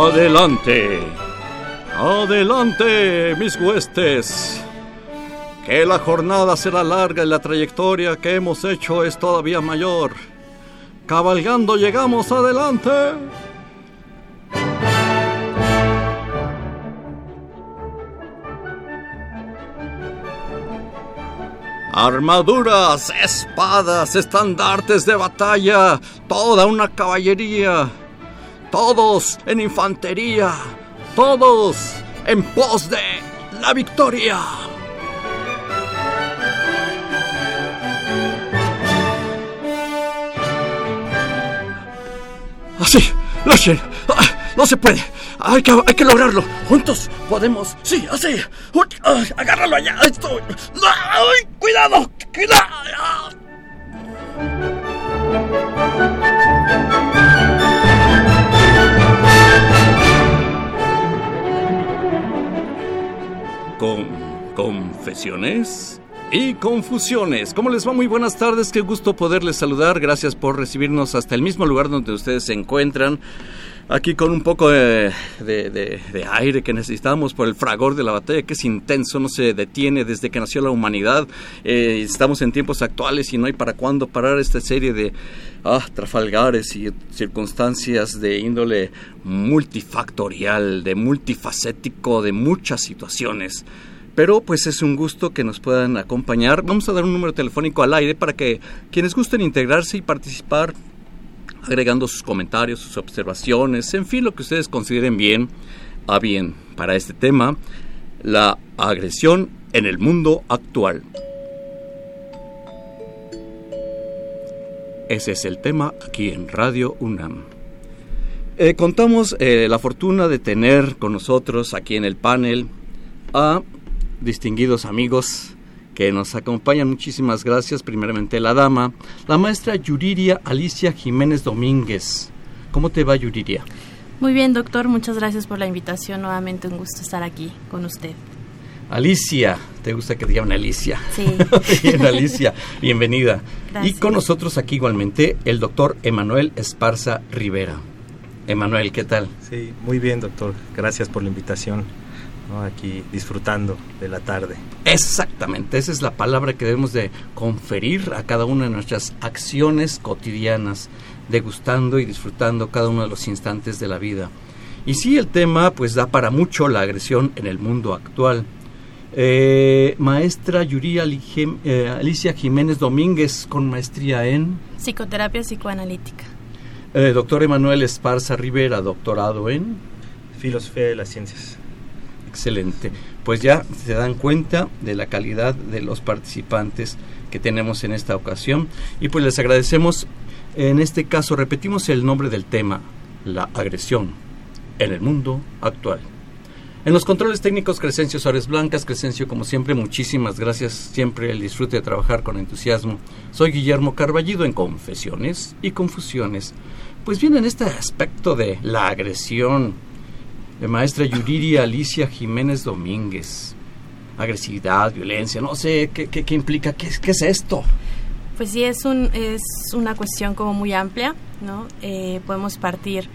Adelante, adelante, mis huestes. Que la jornada será larga y la trayectoria que hemos hecho es todavía mayor. Cabalgando llegamos adelante. Armaduras, espadas, estandartes de batalla, toda una caballería todos en infantería, todos en pos de la victoria. Así, Lashen, ah, no se puede. Hay que, hay que lograrlo. Juntos podemos. Sí, así. Agárralo allá. Esto. ¡Ay, cuidado! ¡Cuidado! Con confesiones y confusiones. ¿Cómo les va? Muy buenas tardes, qué gusto poderles saludar. Gracias por recibirnos hasta el mismo lugar donde ustedes se encuentran. Aquí con un poco de, aire que necesitamos por el fragor de la batalla, que es intenso, no se detiene desde que nació la humanidad. Eh, estamos en tiempos actuales y no hay para cuándo parar esta serie de ah, trafalgares y circunstancias de índole multifactorial, de multifacético, de muchas situaciones. Pero pues es un gusto que nos puedan acompañar. Vamos a dar un número telefónico al aire para que quienes gusten integrarse y participar agregando sus comentarios, sus observaciones, en fin, lo que ustedes consideren bien a bien para este tema, la agresión en el mundo actual. Ese es el tema aquí en Radio UNAM. Eh, contamos eh, la fortuna de tener con nosotros aquí en el panel a distinguidos amigos que nos acompañan. Muchísimas gracias. Primeramente la dama, la maestra Yuriria Alicia Jiménez Domínguez. ¿Cómo te va Yuriria? Muy bien, doctor. Muchas gracias por la invitación. Nuevamente un gusto estar aquí con usted. Alicia, ¿te gusta que digan Alicia? Sí. bien, Alicia, bienvenida. Y con nosotros aquí igualmente el doctor Emanuel Esparza Rivera. Emanuel, ¿qué tal? Sí, muy bien, doctor. Gracias por la invitación. Aquí disfrutando de la tarde. Exactamente, esa es la palabra que debemos de conferir a cada una de nuestras acciones cotidianas, degustando y disfrutando cada uno de los instantes de la vida. Y sí, el tema pues da para mucho la agresión en el mundo actual. Eh, maestra Yuri eh, Alicia Jiménez Domínguez con maestría en psicoterapia psicoanalítica. Eh, doctor Emanuel Esparza Rivera, doctorado en filosofía de las ciencias. Excelente. Pues ya se dan cuenta de la calidad de los participantes que tenemos en esta ocasión y pues les agradecemos. En este caso repetimos el nombre del tema, la agresión en el mundo actual. En los controles técnicos, Crescencio Suárez Blancas. Crescencio, como siempre, muchísimas gracias. Siempre el disfrute de trabajar con entusiasmo. Soy Guillermo Carballido en Confesiones y Confusiones. Pues bien, en este aspecto de la agresión, de maestra Yuriria Alicia Jiménez Domínguez, agresividad, violencia, no sé, ¿qué, qué, implica? ¿Qué, ¿Qué, es esto? Pues sí, es, un, es una cuestión como muy amplia, ¿no? Eh, podemos partir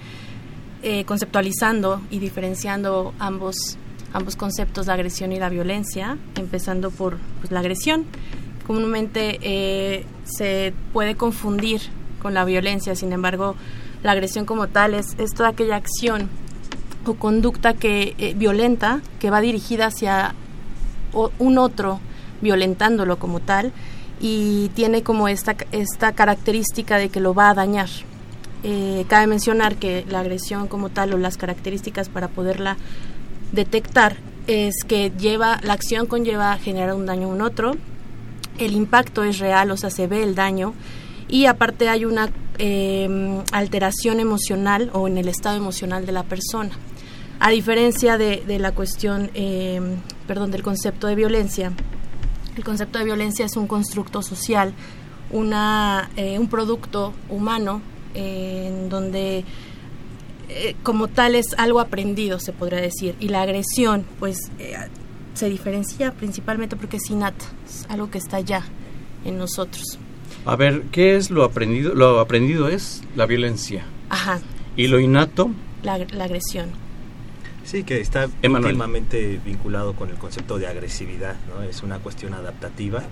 eh, conceptualizando y diferenciando ambos, ambos conceptos, la agresión y la violencia, empezando por pues, la agresión. Comúnmente eh, se puede confundir con la violencia, sin embargo, la agresión como tal es, es toda aquella acción o conducta que eh, violenta que va dirigida hacia un otro violentándolo como tal y tiene como esta, esta característica de que lo va a dañar. Eh, cabe mencionar que la agresión como tal o las características para poderla detectar es que lleva la acción conlleva generar un daño a un otro, el impacto es real, o sea, se ve el daño y aparte hay una em, alteración emocional o en el estado emocional de la persona. A diferencia de, de la cuestión, em, perdón, del concepto de violencia, el concepto de violencia es un constructo social, una, eh, un producto humano en donde eh, como tal es algo aprendido, se podría decir, y la agresión, pues eh, se diferencia principalmente porque es innata, es algo que está ya en nosotros. A ver, ¿qué es lo aprendido? Lo aprendido es la violencia. Ajá. ¿Y lo innato? La, agresión. Sí, que está íntimamente vinculado con el concepto de agresividad, ¿no? Es una cuestión adaptativa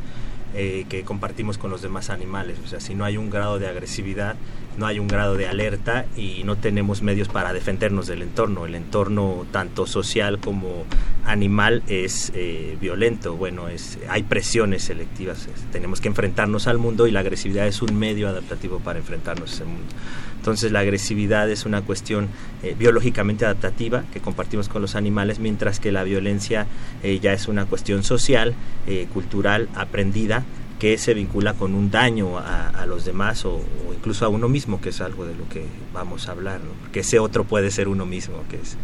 eh, que compartimos con los demás animales. O sea, si no hay un grado de agresividad, no hay un grado de alerta y no tenemos medios para defendernos del entorno. El entorno tanto social como animal es eh, violento. Bueno, es, hay presiones selectivas. tenemos que enfrentarnos al mundo y la agresividad es un medio adaptativo para enfrentarnos a ese mundo. Entonces la agresividad es una cuestión eh, biológicamente adaptativa que compartimos con los animales, mientras que la violencia eh, ya es una cuestión social, eh, cultural, aprendida, que se vincula con un daño a, los demás o, incluso a uno mismo, que es algo de lo que vamos a hablar, ¿no? porque ese otro puede ser uno mismo, que es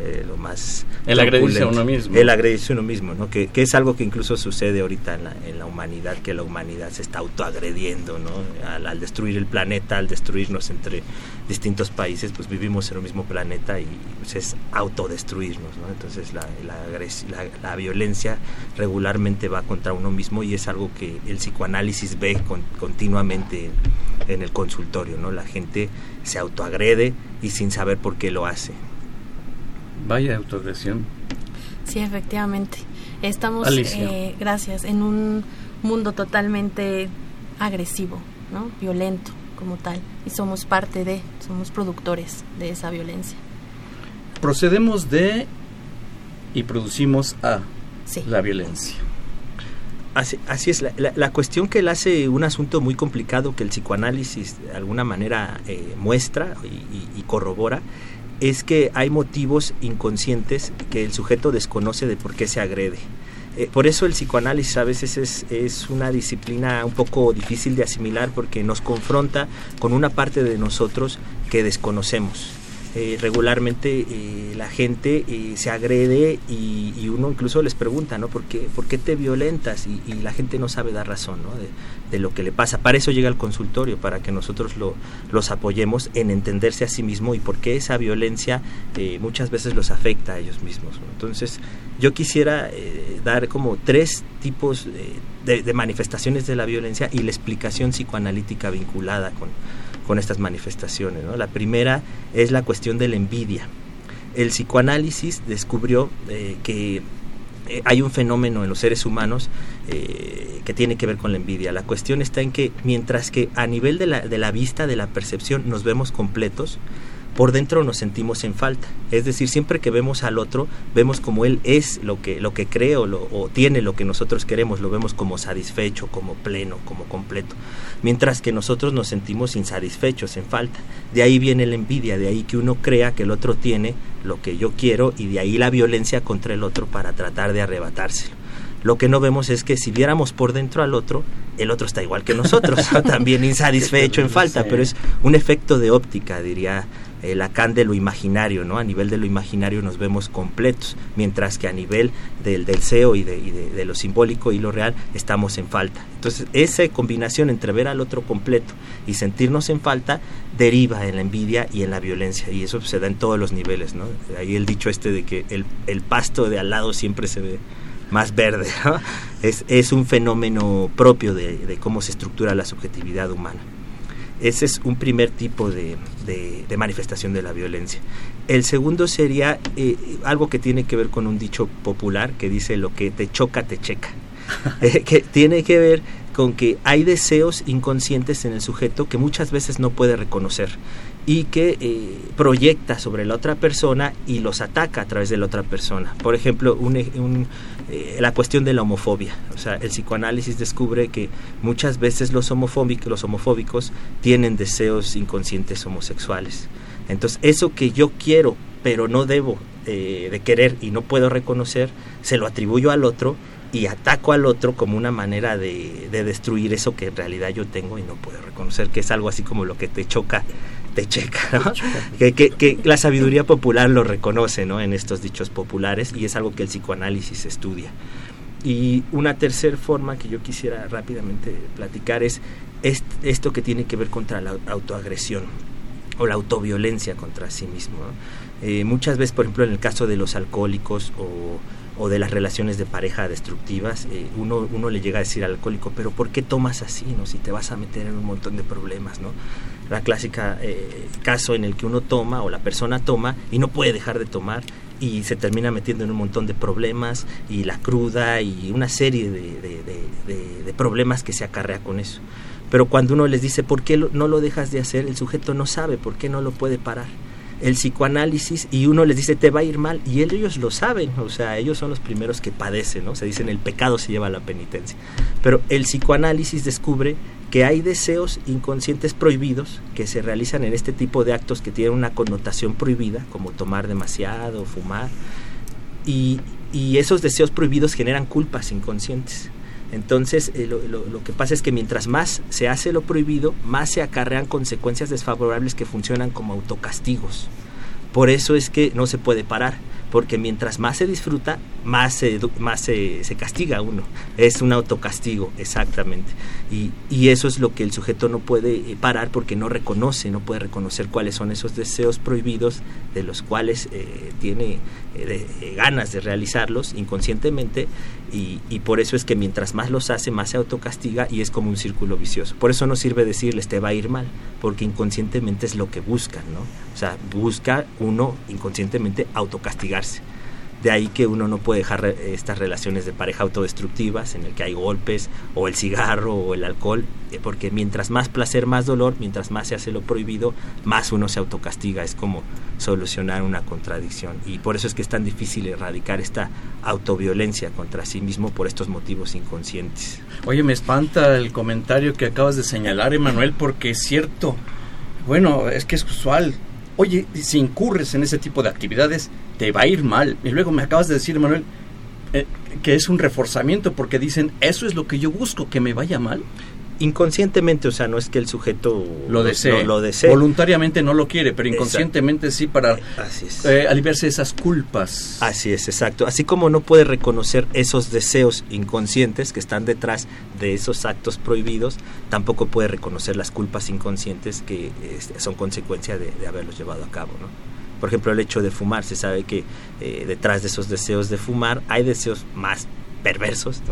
eh, lo más... El agredirse a uno mismo. El agredirse a uno mismo, ¿no? Que, que, es algo que incluso sucede ahorita en la, en la humanidad, que la humanidad se está autoagrediendo, ¿no? Al, destruir el planeta, al destruirnos entre distintos países, pues vivimos en el mismo planeta y pues, es autodestruirnos, ¿no? Entonces la, la, la, violencia regularmente va contra uno mismo y es algo que el psicoanálisis ve continuamente en el consultorio, ¿no? La gente se autoagrede y sin saber por qué lo hace. Vaya autoagresión. Sí, efectivamente. Estamos, eh, gracias, en un mundo totalmente agresivo, ¿no? Violento como tal. Y somos parte de, somos productores de esa violencia. Procedemos de y producimos a la violencia. Así, así es, la, la, cuestión que él hace un asunto muy complicado que el psicoanálisis de alguna manera eh, muestra y, y corrobora es que hay motivos inconscientes que el sujeto desconoce de por qué se agrede. Eh, por eso el psicoanálisis a veces es, es, una disciplina un poco difícil de asimilar porque nos confronta con una parte de nosotros que desconocemos. Eh, regularmente eh, la gente eh, se agrede y, uno incluso les pregunta, ¿no? ¿Por qué, por qué te violentas? Y, la gente no sabe dar razón, ¿no? De, lo que le pasa. Para eso llega el consultorio, para que nosotros lo, los apoyemos en entenderse a sí mismo y por qué esa violencia muchas veces los afecta a ellos mismos. Entonces, yo quisiera dar como tres tipos de, de manifestaciones de la violencia y la explicación psicoanalítica vinculada con con estas manifestaciones. La primera es la cuestión de la envidia. El psicoanálisis descubrió eh, que eh, hay un fenómeno en los seres humanos eh, que tiene que ver con la envidia. La cuestión está en que mientras que a nivel de la, de la vista, de la percepción, nos vemos completos, por dentro nos sentimos en falta. Es decir, siempre que vemos al otro, vemos como él es lo que, lo que cree o, lo, o tiene lo que nosotros queremos, lo vemos como satisfecho, como pleno, como completo. Mientras que nosotros nos sentimos insatisfechos, en falta. De ahí viene la envidia, de ahí que uno crea que el otro tiene lo que yo quiero y de ahí la violencia contra el otro para tratar de arrebatárselo. Lo que no vemos es que si viéramos por dentro al otro, el otro está igual que nosotros, también insatisfecho, en falta, pero es un efecto de óptica, diría el Lacan de lo imaginario, ¿no? A nivel de lo imaginario nos vemos completos, mientras que a nivel del deseo y, de, lo simbólico y lo real estamos en falta. Entonces, esa combinación entre ver al otro completo y sentirnos en falta deriva en la envidia y en la violencia, y eso se da en todos los niveles, ¿no? Ahí el dicho este de que el, pasto de al lado siempre se ve más verde, es, un fenómeno propio de cómo se estructura la subjetividad humana. Ese es un primer tipo de, de, manifestación de la violencia. El segundo sería eh, algo que tiene que ver con un dicho popular que dice lo que te choca, te checa. Eh, que tiene que ver con que hay deseos inconscientes en el sujeto que muchas veces no puede reconocer y que eh, proyecta sobre la otra persona y los ataca a través de la otra persona. Por ejemplo, eh, la cuestión de la homofobia. O sea, el psicoanálisis descubre que muchas veces los homofóbicos, los homofóbicos tienen deseos inconscientes homosexuales. Entonces, eso que yo quiero, pero no debo eh, de querer y no puedo reconocer, se lo atribuyo al otro y ataco al otro como una manera de, destruir eso que en realidad yo tengo y no puedo reconocer, que es algo así como lo que te choca, te checa, que, la sabiduría popular lo reconoce ¿no? en estos dichos populares y es algo que el psicoanálisis estudia. Y una tercera forma que yo quisiera rápidamente platicar es esto que tiene que ver contra la autoagresión o la autoviolencia contra sí mismo. Eh, muchas veces, por ejemplo, en el caso de los alcohólicos o o de las relaciones de pareja destructivas, eh, uno, uno le llega a decir al alcohólico, pero ¿por qué tomas así? ¿no? Si te vas a meter en un montón de problemas, ¿no? La clásica eh, caso en el que uno toma o la persona toma y no puede dejar de tomar y se termina metiendo en un montón de problemas y la cruda y una serie de, de problemas que se acarrea con eso. Pero cuando uno les dice, ¿por qué no lo dejas de hacer? El sujeto no sabe por qué no lo puede parar el psicoanálisis y uno les dice te va a ir mal y ellos lo saben, o sea, ellos son los primeros que padecen, ¿no? Se dicen el pecado se lleva a la penitencia. Pero el psicoanálisis descubre que hay deseos inconscientes prohibidos que se realizan en este tipo de actos que tienen una connotación prohibida, como tomar demasiado, fumar, y, y esos deseos prohibidos generan culpas inconscientes. Entonces, eh, lo, que pasa es que mientras más se hace lo prohibido, más se acarrean consecuencias desfavorables que funcionan como autocastigos. Por eso es que no se puede parar porque mientras más se disfruta, más se, más se, castiga uno. Es un autocastigo, exactamente. Y, y, eso es lo que el sujeto no puede eh, parar porque no reconoce, no puede reconocer cuáles son esos deseos prohibidos de los cuales eh, tiene eh, ganas de realizarlos inconscientemente y, y, por eso es que mientras más los hace, más se autocastiga y es como un círculo vicioso. Por eso no sirve decirles te va a ir mal, porque inconscientemente es lo que buscan, ¿no? O sea, busca uno inconscientemente De ahí que uno no puede dejar estas relaciones de pareja autodestructivas en el que hay golpes o el cigarro o el alcohol, eh, porque mientras más placer, más dolor, mientras más se hace lo prohibido, más uno se autocastiga. Es como solucionar una contradicción. Y por eso es que es tan difícil erradicar esta autoviolencia contra sí mismo por estos motivos inconscientes. Oye, me espanta el comentario que acabas de señalar, Emanuel, porque es cierto. Bueno, es que es usual oye, si incurres en ese tipo de actividades, te va a ir mal. Y luego me acabas de decir, Manuel, eh, que es un reforzamiento porque dicen, eso es lo que yo busco, que me vaya mal inconscientemente, o sea, no es que el sujeto lo desee, lo, voluntariamente no lo quiere, pero inconscientemente sí para eh, aliviarse de esas culpas. Así es, exacto. Así como no puede reconocer esos deseos inconscientes que están detrás de esos actos prohibidos, tampoco puede reconocer las culpas inconscientes que este, son consecuencia de, haberlos llevado a cabo, ¿no? Por ejemplo, el hecho de fumar, se sabe que eh, detrás de esos deseos de fumar hay deseos más perversos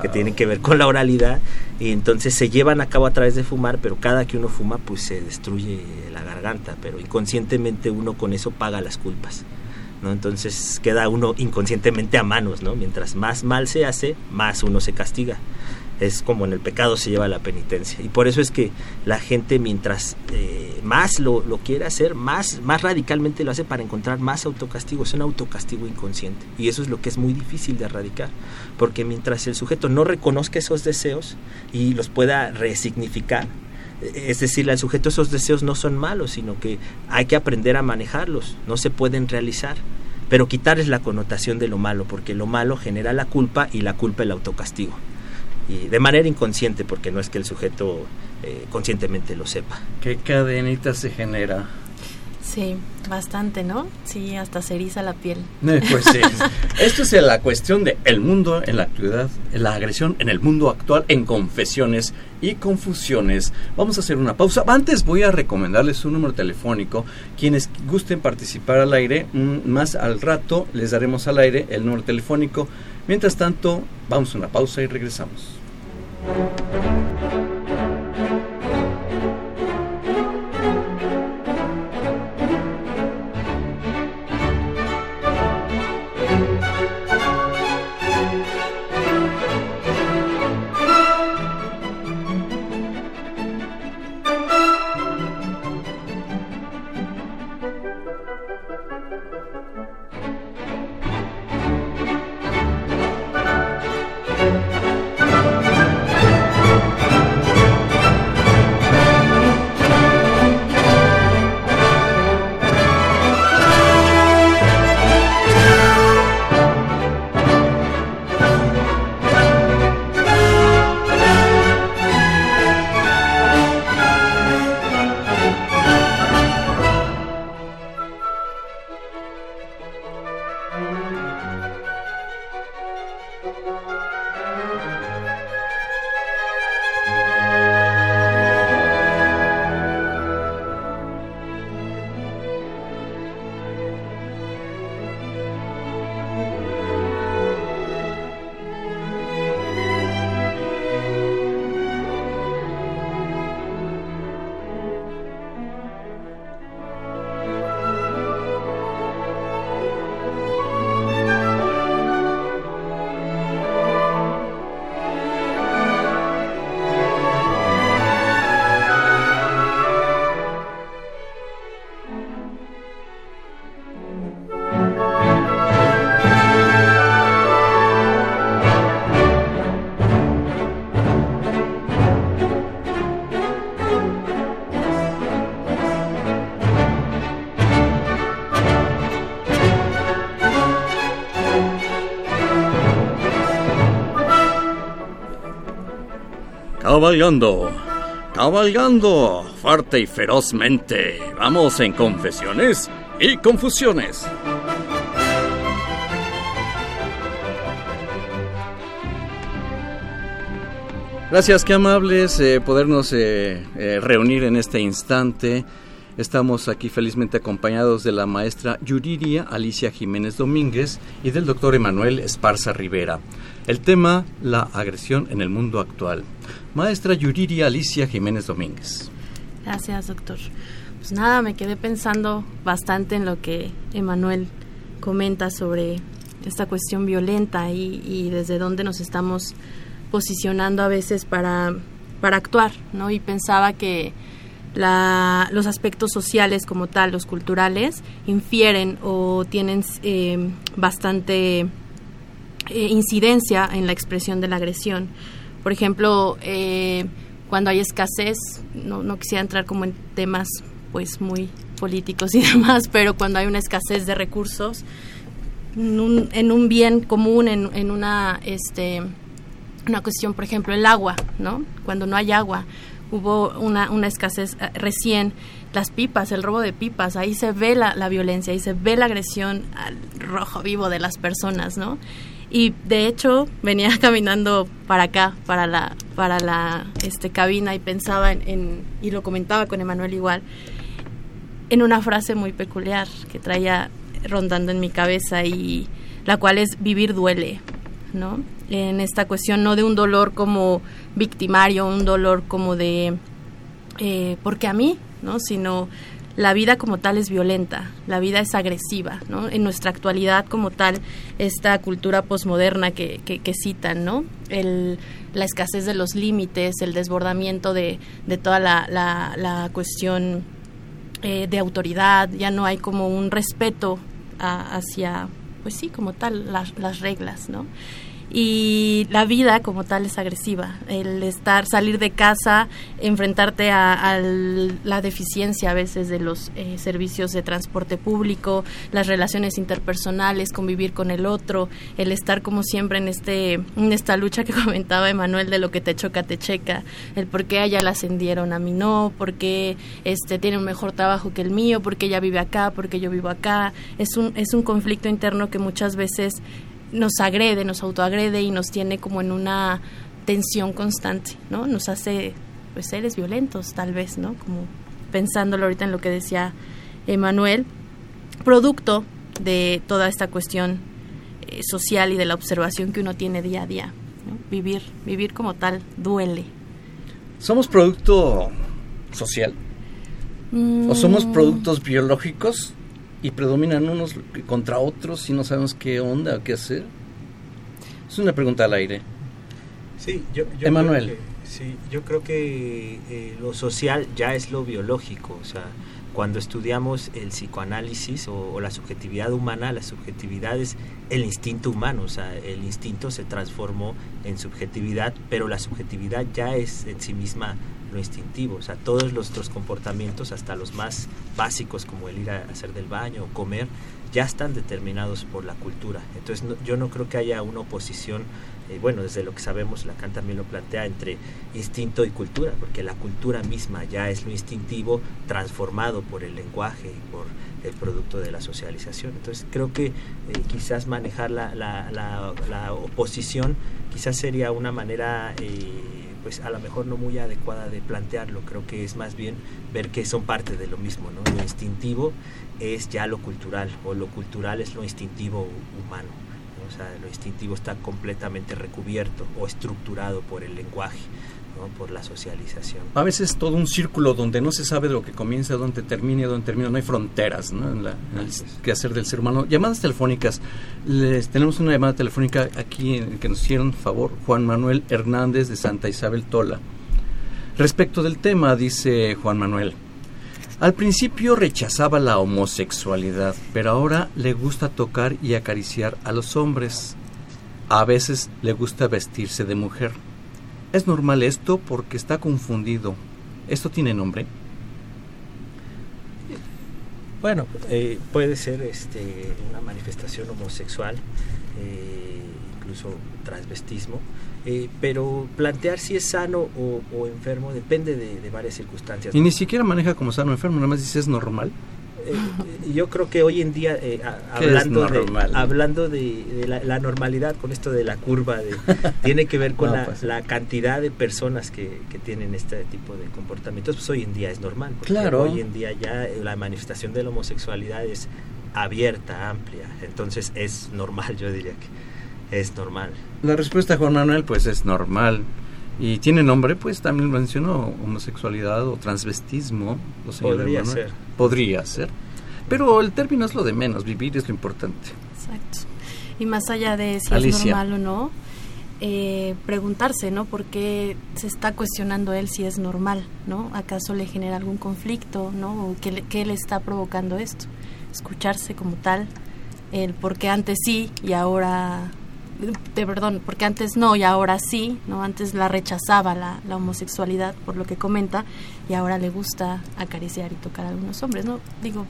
que tienen que ver con la oralidad. Y entonces se llevan a cabo a través de fumar pero cada que uno fuma pues se destruye la garganta. Pero inconscientemente uno con eso paga las culpas ¿no? entonces queda uno inconscientemente a manos ¿no? mientras más mal se hace más uno se castiga es como en el pecado se lleva la penitencia. Y por eso es que la gente mientras eh, más lo, quiere hacer, más, más radicalmente lo hace para encontrar más autocastigo. Es un autocastigo inconsciente. Y eso es lo que es muy difícil de erradicar. Porque mientras el sujeto no reconozca esos deseos y los pueda resignificar, es decir, al sujeto esos deseos no son malos, sino que hay que aprender a manejarlos, no se pueden realizar pero quitarles la connotación de lo malo, porque lo malo genera la culpa y la culpa el autocastigo y de manera inconsciente, porque no es que el sujeto eh, conscientemente lo sepa. ¿Qué cadenita se genera? Sí, bastante, ¿no? Sí, hasta se eriza la piel. Eh, pues sí. Esto es la cuestión de el mundo en la actualidad, la agresión en el mundo actual en confesiones y confusiones. Vamos a hacer una pausa. Antes voy a recomendarles un número telefónico. Quienes gusten participar al aire, mm, más al rato les daremos al aire el número telefónico. Mientras tanto, vamos a una pausa y regresamos. thank you cabalgando, cabalgando fuerte y ferozmente. Vamos en confesiones y confusiones. Gracias, qué amables eh, podernos eh, eh, reunir en este instante. Estamos aquí felizmente acompañados de la maestra Yuriria Alicia Jiménez Domínguez y del doctor Emanuel Esparza Rivera. El tema, la agresión en el mundo actual. Maestra Yuriria Alicia Jiménez Domínguez. Gracias, doctor. Pues nada, me quedé pensando bastante en lo que Emanuel comenta sobre esta cuestión violenta y, y desde dónde nos estamos posicionando a veces para, para actuar, ¿no? Y pensaba que la, los aspectos sociales como tal, los culturales, infieren o tienen eh, bastante eh, incidencia en la expresión de la agresión. Por ejemplo, eh, cuando hay escasez, no, quisiera entrar como en temas pues muy políticos y demás, pero cuando hay una escasez de recursos, en un, en un bien común, en, en una este, una cuestión, por ejemplo, el agua, ¿no? Cuando no hay agua, hubo una, una escasez eh, recién, las pipas, el robo de pipas, ahí se ve la, la, violencia, ahí se ve la agresión al rojo vivo de las personas, ¿no? Y de hecho venía caminando para acá, para la, para la este, cabina y pensaba en, en, y lo comentaba con Emanuel igual, en una frase muy peculiar que traía rondando en mi cabeza y la cual es vivir duele, ¿no? En esta cuestión no de un dolor como victimario, un dolor como de eh, porque a mí, ¿no? Sino la vida como tal es violenta, la vida es agresiva, ¿no? En nuestra actualidad como tal, esta cultura posmoderna que, que, que citan, ¿no? El, la escasez de los límites, el desbordamiento de, de toda la, la, la cuestión eh, de autoridad, ya no hay como un respeto a, hacia, pues sí, como tal, las, las reglas, ¿no? Y la vida como tal es agresiva. El estar, salir de casa, enfrentarte a, a la deficiencia a veces de los eh, servicios de transporte público, las relaciones interpersonales, convivir con el otro, el estar como siempre en este en esta lucha que comentaba Emanuel de lo que te choca te checa, el por qué a ella la ascendieron a mí no, por qué este tiene un mejor trabajo que el mío, por qué ella vive acá, por qué yo vivo acá. Es un es un conflicto interno que muchas veces nos agrede, nos autoagrede y nos tiene como en una tensión constante, ¿no? Nos hace pues seres violentos tal vez, ¿no? Como pensándolo ahorita en lo que decía Emanuel, producto de toda esta cuestión eh, social y de la observación que uno tiene día a día. ¿no? Vivir, vivir como tal duele. ¿Somos producto social? Mm. ¿O somos productos biológicos y predominan unos contra otros y no sabemos qué onda qué hacer? Es una pregunta al aire. Sí, yo, yo Emanuel. Creo que, sí, yo creo que eh, lo social ya es lo biológico, o sea, cuando estudiamos el psicoanálisis o, la subjetividad humana, la subjetividad es el instinto humano, o sea, el instinto se transformó en subjetividad, pero la subjetividad ya es en sí misma lo instintivo, o sea, todos nuestros comportamientos, hasta los más básicos como el ir a hacer del baño o comer, ya están determinados por la cultura. Entonces no, yo no creo que haya una oposición, eh, bueno, desde lo que sabemos, Lacan también lo plantea, entre instinto y cultura, porque la cultura misma ya es lo instintivo transformado por el lenguaje y por el producto de la socialización. Entonces creo que eh, quizás manejar la, oposición quizás sería una manera... Eh, pues a lo mejor no muy adecuada de plantearlo. Creo que es más bien ver que son parte de lo mismo, ¿no? Lo instintivo es ya lo cultural o lo cultural es lo instintivo humano. O sea, lo instintivo está completamente recubierto o estructurado por el lenguaje. ¿no? por la socialización. A veces todo un círculo donde no se sabe de lo que comienza, dónde termina y dónde termina, no hay fronteras ¿no? en, la, en el quehacer del ser humano. Llamadas telefónicas, les tenemos una llamada telefónica aquí en que nos hicieron favor Juan Manuel Hernández de Santa Isabel Tola. Respecto del tema, dice Juan Manuel, al principio rechazaba la homosexualidad, pero ahora le gusta tocar y acariciar a los hombres. A veces le gusta vestirse de mujer. ¿Es normal esto porque está confundido? ¿Esto tiene nombre? Bueno, eh, puede ser este, una manifestación homosexual, eh, incluso transvestismo, eh, pero plantear si es sano o, enfermo depende de, varias circunstancias. Y ni siquiera maneja como sano o enfermo, nada más dice es normal. Eh, yo creo que hoy en día, eh, hablando, de, hablando de, la, normalidad con esto de la curva, de, tiene que ver con pues la, cantidad de personas que, que, tienen este tipo de comportamientos, pues hoy en día es normal. claro. Hoy en día ya la manifestación de la homosexualidad es abierta, amplia, entonces es normal, yo diría que es normal. La respuesta, Juan Manuel, pues es normal. Y tiene nombre, pues también mencionó homosexualidad o transvestismo. Podría ser. Podría ser. Pero el término es lo de menos, vivir es lo importante. Exacto. Y más allá de si es normal o no, eh, preguntarse, ¿no? ¿Por qué se está cuestionando él si es normal, ¿no? ¿Acaso le genera algún conflicto, ¿no? ¿O qué le, qué le está provocando esto? Escucharse como tal, el por qué antes sí y ahora de perdón, porque antes no y ahora sí, ¿no? Antes la rechazaba la, la, homosexualidad por lo que comenta y ahora le gusta acariciar y tocar a algunos hombres, ¿no? Digo...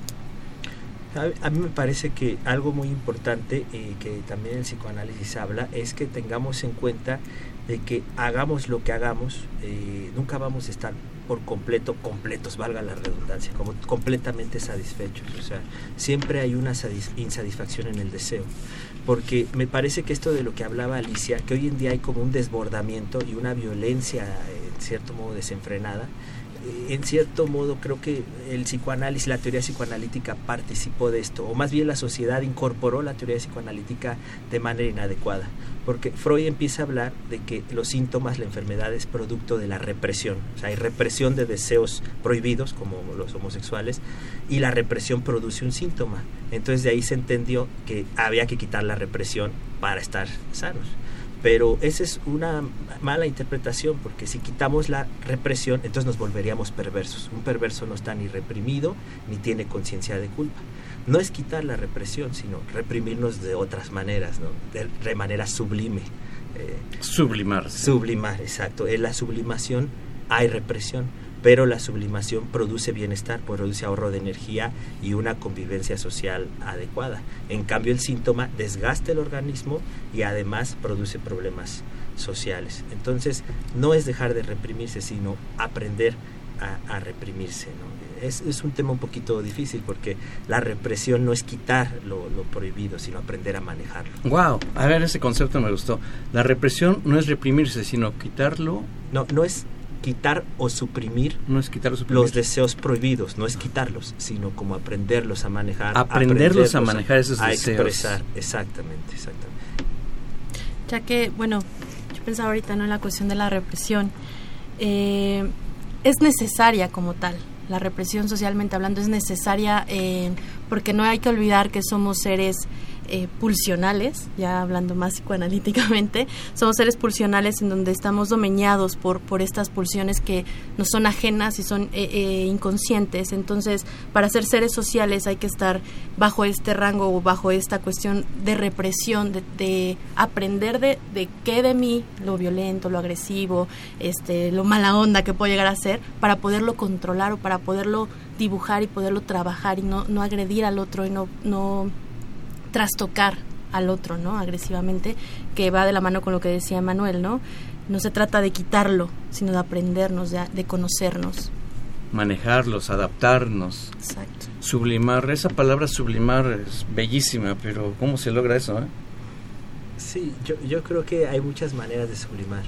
A, mí me parece que algo muy importante que también el psicoanálisis habla es que tengamos en cuenta de que hagamos lo que hagamos, eh, nunca vamos a estar por completo, completos, valga la redundancia, como completamente satisfechos. O sea, siempre hay una insatisfacción en el deseo porque me parece que esto de lo que hablaba Alicia, que hoy en día hay como un desbordamiento y una violencia en cierto modo desenfrenada, eh, en cierto modo creo que el psicoanálisis, la teoría psicoanalítica participó de esto, o más bien la sociedad incorporó la teoría psicoanalítica de manera inadecuada, porque Freud empieza a hablar de que los síntomas, la enfermedad es producto de la represión, o sea, hay represión de deseos prohibidos, como los homosexuales, y la represión produce un síntoma. Entonces de ahí se entendió que había que quitar la represión para estar sanos. Pero esa es una mala interpretación, porque si quitamos la represión, entonces nos volveríamos perversos. Un perverso no está ni reprimido ni tiene conciencia de culpa. No es quitar la represión, sino reprimirnos de otras maneras, ¿no? de, manera sublime. Eh, sublimar. Sublimar, exacto. En la sublimación hay represión pero la sublimación produce bienestar, produce ahorro de energía y una convivencia social adecuada. En cambio, el síntoma desgasta el organismo y además produce problemas sociales. Entonces, no es dejar de reprimirse, sino aprender a, reprimirse. Es, un tema un poquito difícil porque la represión no es quitar lo, lo, prohibido, sino aprender a manejarlo. Wow, a ver, ese concepto me gustó. La represión no es reprimirse, sino quitarlo. No, no es quitar o suprimir, no es quitar los deseos prohibidos, no es quitarlos, sino como aprenderlos a manejar. Aprenderlos, a manejar esos a deseos. expresar, exactamente, exactamente. Ya que, bueno, yo pensaba ahorita ¿no? en la cuestión de la represión. Eh, es necesaria como tal. La represión socialmente hablando es necesaria eh, porque no hay que olvidar que somos seres eh, pulsionales, ya hablando más psicoanalíticamente, somos seres pulsionales en donde estamos domeñados por, por estas pulsiones que nos son ajenas y son eh, eh, inconscientes. Entonces, para ser seres sociales hay que estar bajo este rango o bajo esta cuestión de represión, de, aprender de, de qué de mí, lo violento, lo agresivo, este, lo mala onda que puedo llegar a ser, para poderlo controlar o para poderlo dibujar y poderlo trabajar y no, no agredir al otro y no, no trastocar al otro, ¿no? Agresivamente, que va de la mano con lo que decía Manuel, ¿no? No se trata de quitarlo, sino de aprendernos, de, conocernos. Manejarlos, adaptarnos. Exacto. Sublimar, esa palabra sublimar es bellísima, pero ¿cómo se logra eso? Eh? Sí, yo, yo creo que hay muchas maneras de sublimar.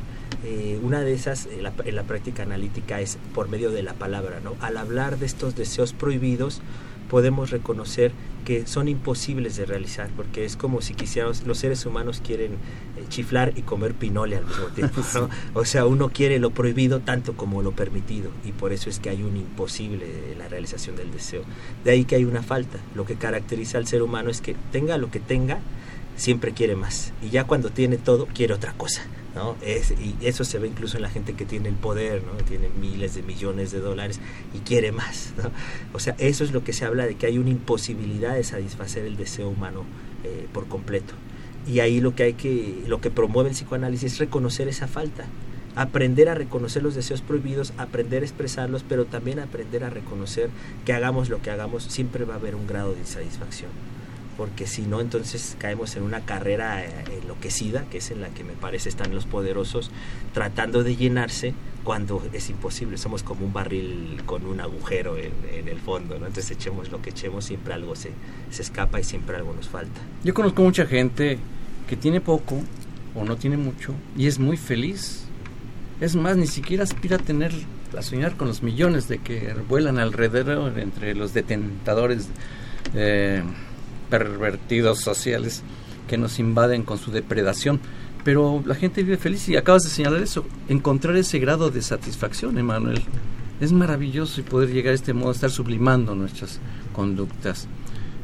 Eh, una de esas en la, en la, práctica analítica es por medio de la palabra, ¿no? Al hablar de estos deseos prohibidos, podemos reconocer que son imposibles de realizar, porque es como si quisiéramos, los seres humanos quieren eh, chiflar y comer pinole al mismo tiempo, O sea, uno quiere lo prohibido tanto como lo permitido, y por eso es que hay un imposible en la realización del deseo. De ahí que hay una falta. Lo que caracteriza al ser humano es que tenga lo que tenga, siempre quiere más, y ya cuando tiene todo, quiere otra cosa. ¿no? Es, y eso se ve incluso en la gente que tiene el poder, ¿no? Tiene miles de millones de dólares y quiere más, O sea, eso es lo que se habla de que hay una imposibilidad de satisfacer el deseo humano eh, por completo. Y ahí lo que hay que, lo que promueve el psicoanálisis es reconocer esa falta, aprender a reconocer los deseos prohibidos, aprender a expresarlos, pero también aprender a reconocer que hagamos lo que hagamos, siempre va a haber un grado de insatisfacción porque si no entonces caemos en una carrera eh, enloquecida, que es en la que me parece están los poderosos, tratando de llenarse cuando es imposible. Somos como un barril con un agujero en, el fondo, ¿no? Entonces echemos lo que echemos, siempre algo se, se escapa y siempre algo nos falta. Yo conozco mucha gente que tiene poco o no tiene mucho y es muy feliz. Es más, ni siquiera aspira a tener, a soñar con los millones de que vuelan alrededor entre los detentadores eh, pervertidos sociales que nos invaden con su depredación. Pero la gente vive feliz y acabas de señalar eso, encontrar ese grado de satisfacción, Emanuel. Es maravilloso y poder llegar a este modo, estar sublimando nuestras conductas.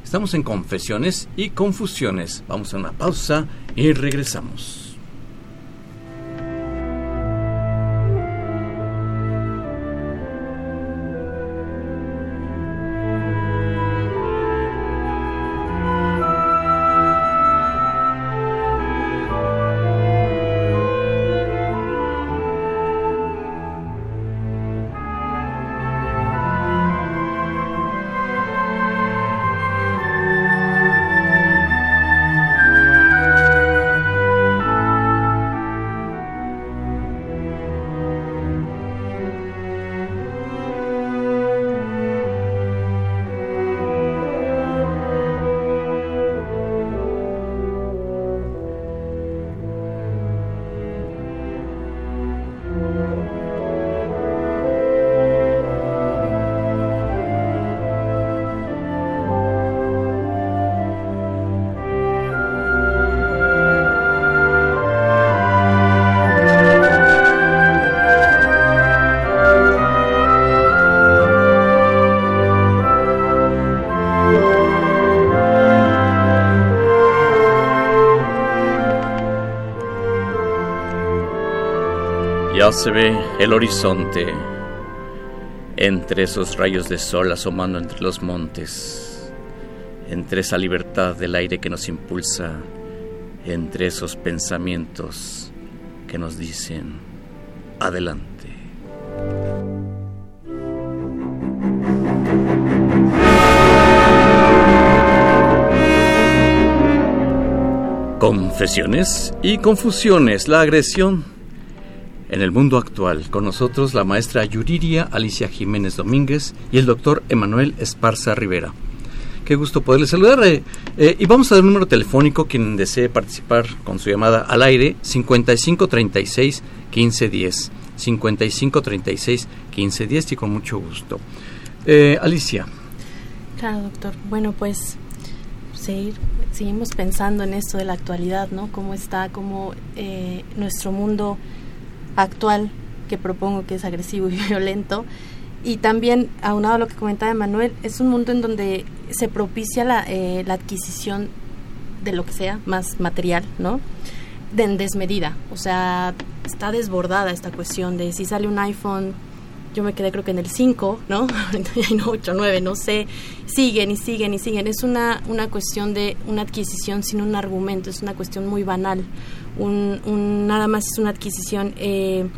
Estamos en confesiones y confusiones. Vamos a una pausa y regresamos. Se ve el horizonte entre esos rayos de sol asomando entre los montes, entre esa libertad del aire que nos impulsa, entre esos pensamientos que nos dicen, adelante. Confesiones y confusiones, la agresión en el mundo actual. Con nosotros la maestra Yuriria Alicia Jiménez Domínguez y el doctor Emanuel Esparza Rivera. Qué gusto poderles saludar. Eh, eh, y vamos a dar un número telefónico quien desee participar con su llamada al aire 5536 1510. 5536 1510 y con mucho gusto. Eh, Alicia. Claro, doctor. Bueno, pues seguir, seguimos pensando en esto de la actualidad, ¿no? Cómo está, cómo nuestro mundo actual que propongo que es agresivo y violento. Y también, aunado a lo que comentaba Manuel, es un mundo en donde se propicia la, eh, la adquisición de lo que sea, más material, ¿no? De en desmedida. O sea, está desbordada esta cuestión de si sale un iPhone, yo me quedé creo que en el 5, ¿no? no 8, 9, no sé. Siguen y siguen y siguen. Es una, una cuestión de una adquisición sin un argumento, es una cuestión muy banal un, nada más es una adquisición eh,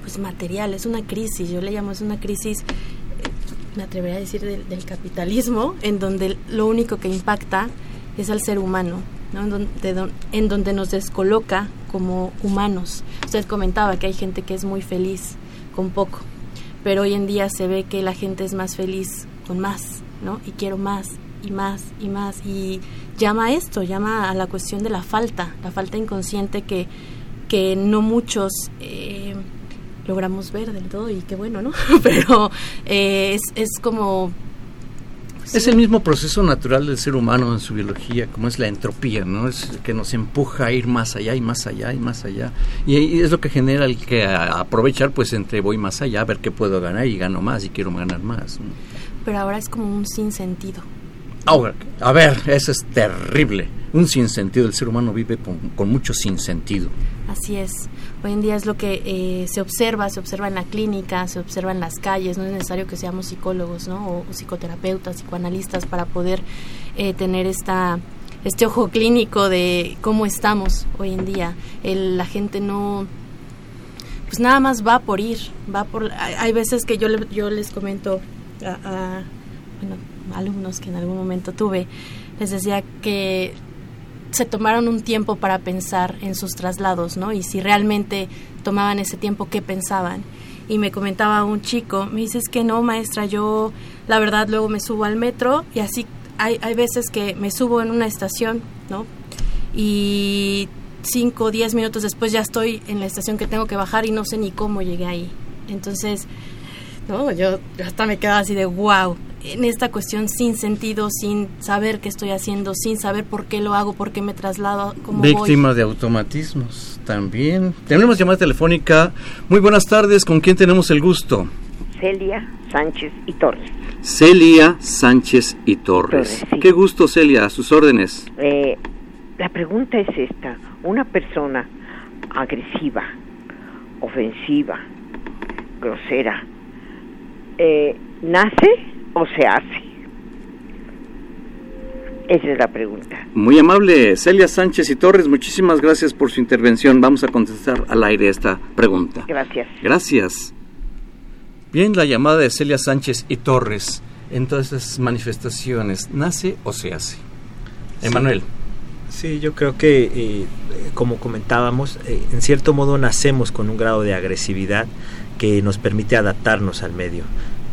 pues material, es una crisis, yo le llamo es una crisis, eh, me atrevería a decir del, capitalismo, en donde lo único que impacta es al ser humano, en, donde, en donde nos descoloca como humanos. Usted comentaba que hay gente que es muy feliz con poco, pero hoy en día se ve que la gente es más feliz con más, ¿no? Y quiero más, y más, y más, y llama a esto, llama a la cuestión de la falta, la falta inconsciente que, que no muchos eh, logramos ver del todo y qué bueno, ¿no? Pero eh, es, es como es el mismo proceso natural del ser humano en su biología, como es la entropía, ¿no? Es que nos empuja a ir más allá y más allá y más allá. Y, es lo que genera el que aprovechar, pues, entre voy más allá, a ver qué puedo ganar y gano más y quiero ganar más. Pero ahora es como un sinsentido. A ver, eso es terrible. Un sinsentido, el ser humano vive con, mucho sinsentido. Así es. Hoy en día es lo que eh, se observa, se observa en la clínica, se observa en las calles. No es necesario que seamos psicólogos, ¿no? O, psicoterapeutas, psicoanalistas para poder eh, tener esta este ojo clínico de cómo estamos hoy en día. El, la gente no pues nada más va por ir, va por hay, veces que yo yo les comento a bueno, alumnos que en algún momento tuve, les decía que se tomaron un tiempo para pensar en sus traslados, ¿no? Y si realmente tomaban ese tiempo, ¿qué pensaban? Y me comentaba un chico, me dices que no, maestra, yo la verdad luego me subo al metro y así hay, hay veces que me subo en una estación, ¿no? Y cinco o diez minutos después ya estoy en la estación que tengo que bajar y no sé ni cómo llegué ahí. Entonces, no, yo hasta me quedaba así de wow, en esta cuestión sin sentido, sin saber qué estoy haciendo, sin saber por qué lo hago, por qué me traslado, cómo Víctima de automatismos también. Tenemos llamada telefónica. Muy buenas tardes, ¿con quién tenemos el gusto? Celia Sánchez y Torres. Celia Sánchez y Torres. Torres, sí. Qué gusto, Celia, a sus órdenes. Eh, la pregunta es esta. Una persona agresiva, ofensiva, grosera, eh, ¿nace o se hace? Esa es la pregunta. Muy amable, Celia Sánchez y Torres, muchísimas gracias por su intervención. Vamos a contestar al aire esta pregunta. Gracias. Gracias. Bien, la llamada de Celia Sánchez y Torres en todas esas manifestaciones, ¿nace o se hace? Emanuel. Sí, yo creo que, eh, como comentábamos, eh, en cierto modo nacemos con un grado de agresividad que nos permite adaptarnos al medio.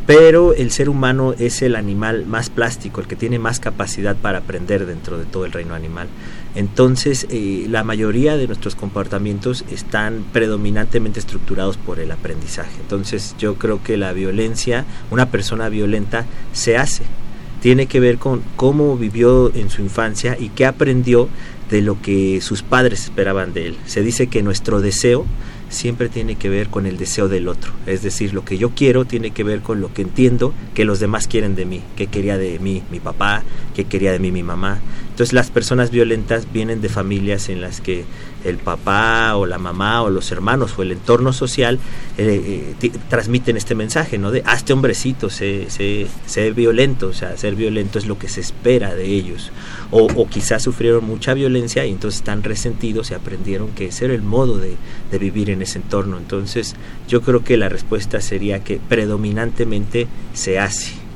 Pero el ser humano es el animal más plástico, el que tiene más capacidad para aprender dentro de todo el reino animal. Entonces, eh, la mayoría de nuestros comportamientos están predominantemente estructurados por el aprendizaje. Entonces, yo creo que la violencia, una persona violenta, se hace. Tiene que ver con cómo vivió en su infancia y qué aprendió de lo que sus padres esperaban de él. Se dice que nuestro deseo siempre tiene que ver con el deseo del otro. Es decir, lo que yo quiero tiene que ver con lo que entiendo que los demás quieren de mí, que quería de mí mi papá, que quería de mí mi mamá. Entonces las personas violentas vienen de familias en las que el papá o la mamá o los hermanos o el entorno social eh, eh, transmiten este mensaje, ¿no? De hazte hombrecito, sé, sé, sé, violento, o sea, ser violento es lo que se espera de ellos. O, o, quizás sufrieron mucha violencia y entonces están resentidos y aprendieron que ese era el modo de, de vivir en ese entorno. Entonces yo creo que la respuesta sería que predominantemente se hace